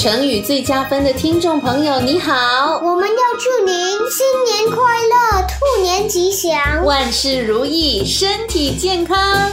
成语最加分的听众朋友，你好，我们要祝您新年快乐，兔年吉祥，万事如意，身体健康。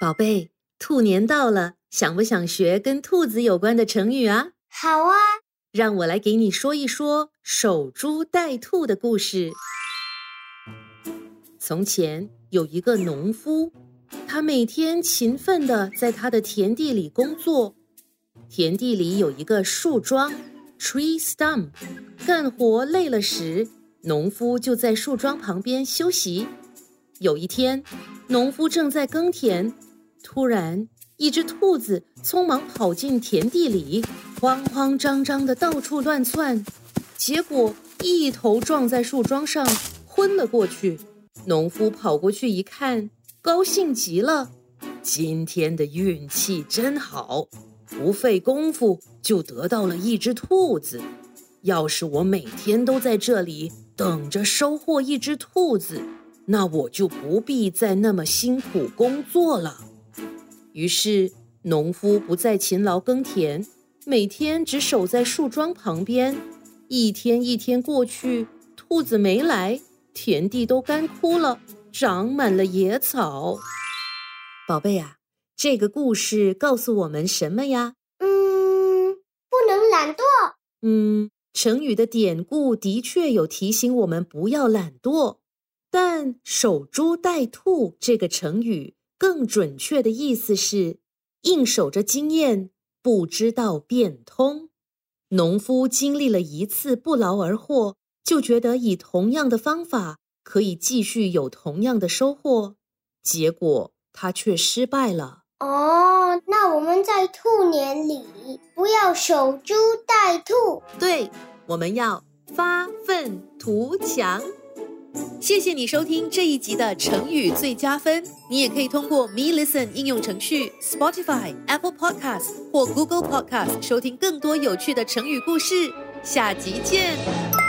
宝贝，兔年到了，想不想学跟兔子有关的成语啊？好啊，让我来给你说一说守株待兔的故事。从前有一个农夫，他每天勤奋的在他的田地里工作。田地里有一个树桩 （tree stump），干活累了时，农夫就在树桩旁边休息。有一天，农夫正在耕田，突然一只兔子匆忙跑进田地里，慌慌张张的到处乱窜，结果一头撞在树桩上，昏了过去。农夫跑过去一看，高兴极了，今天的运气真好。不费功夫就得到了一只兔子，要是我每天都在这里等着收获一只兔子，那我就不必再那么辛苦工作了。于是，农夫不再勤劳耕田，每天只守在树桩旁边。一天一天过去，兔子没来，田地都干枯了，长满了野草。宝贝啊！这个故事告诉我们什么呀？嗯，不能懒惰。嗯，成语的典故的确有提醒我们不要懒惰，但“守株待兔”这个成语更准确的意思是硬守着经验，不知道变通。农夫经历了一次不劳而获，就觉得以同样的方法可以继续有同样的收获，结果他却失败了。哦，那我们在兔年里不要守株待兔，对，我们要发愤图强。谢谢你收听这一集的成语最佳分，你也可以通过 Me Listen 应用程序、Spotify、Apple Podcast 或 Google Podcast 收听更多有趣的成语故事。下集见。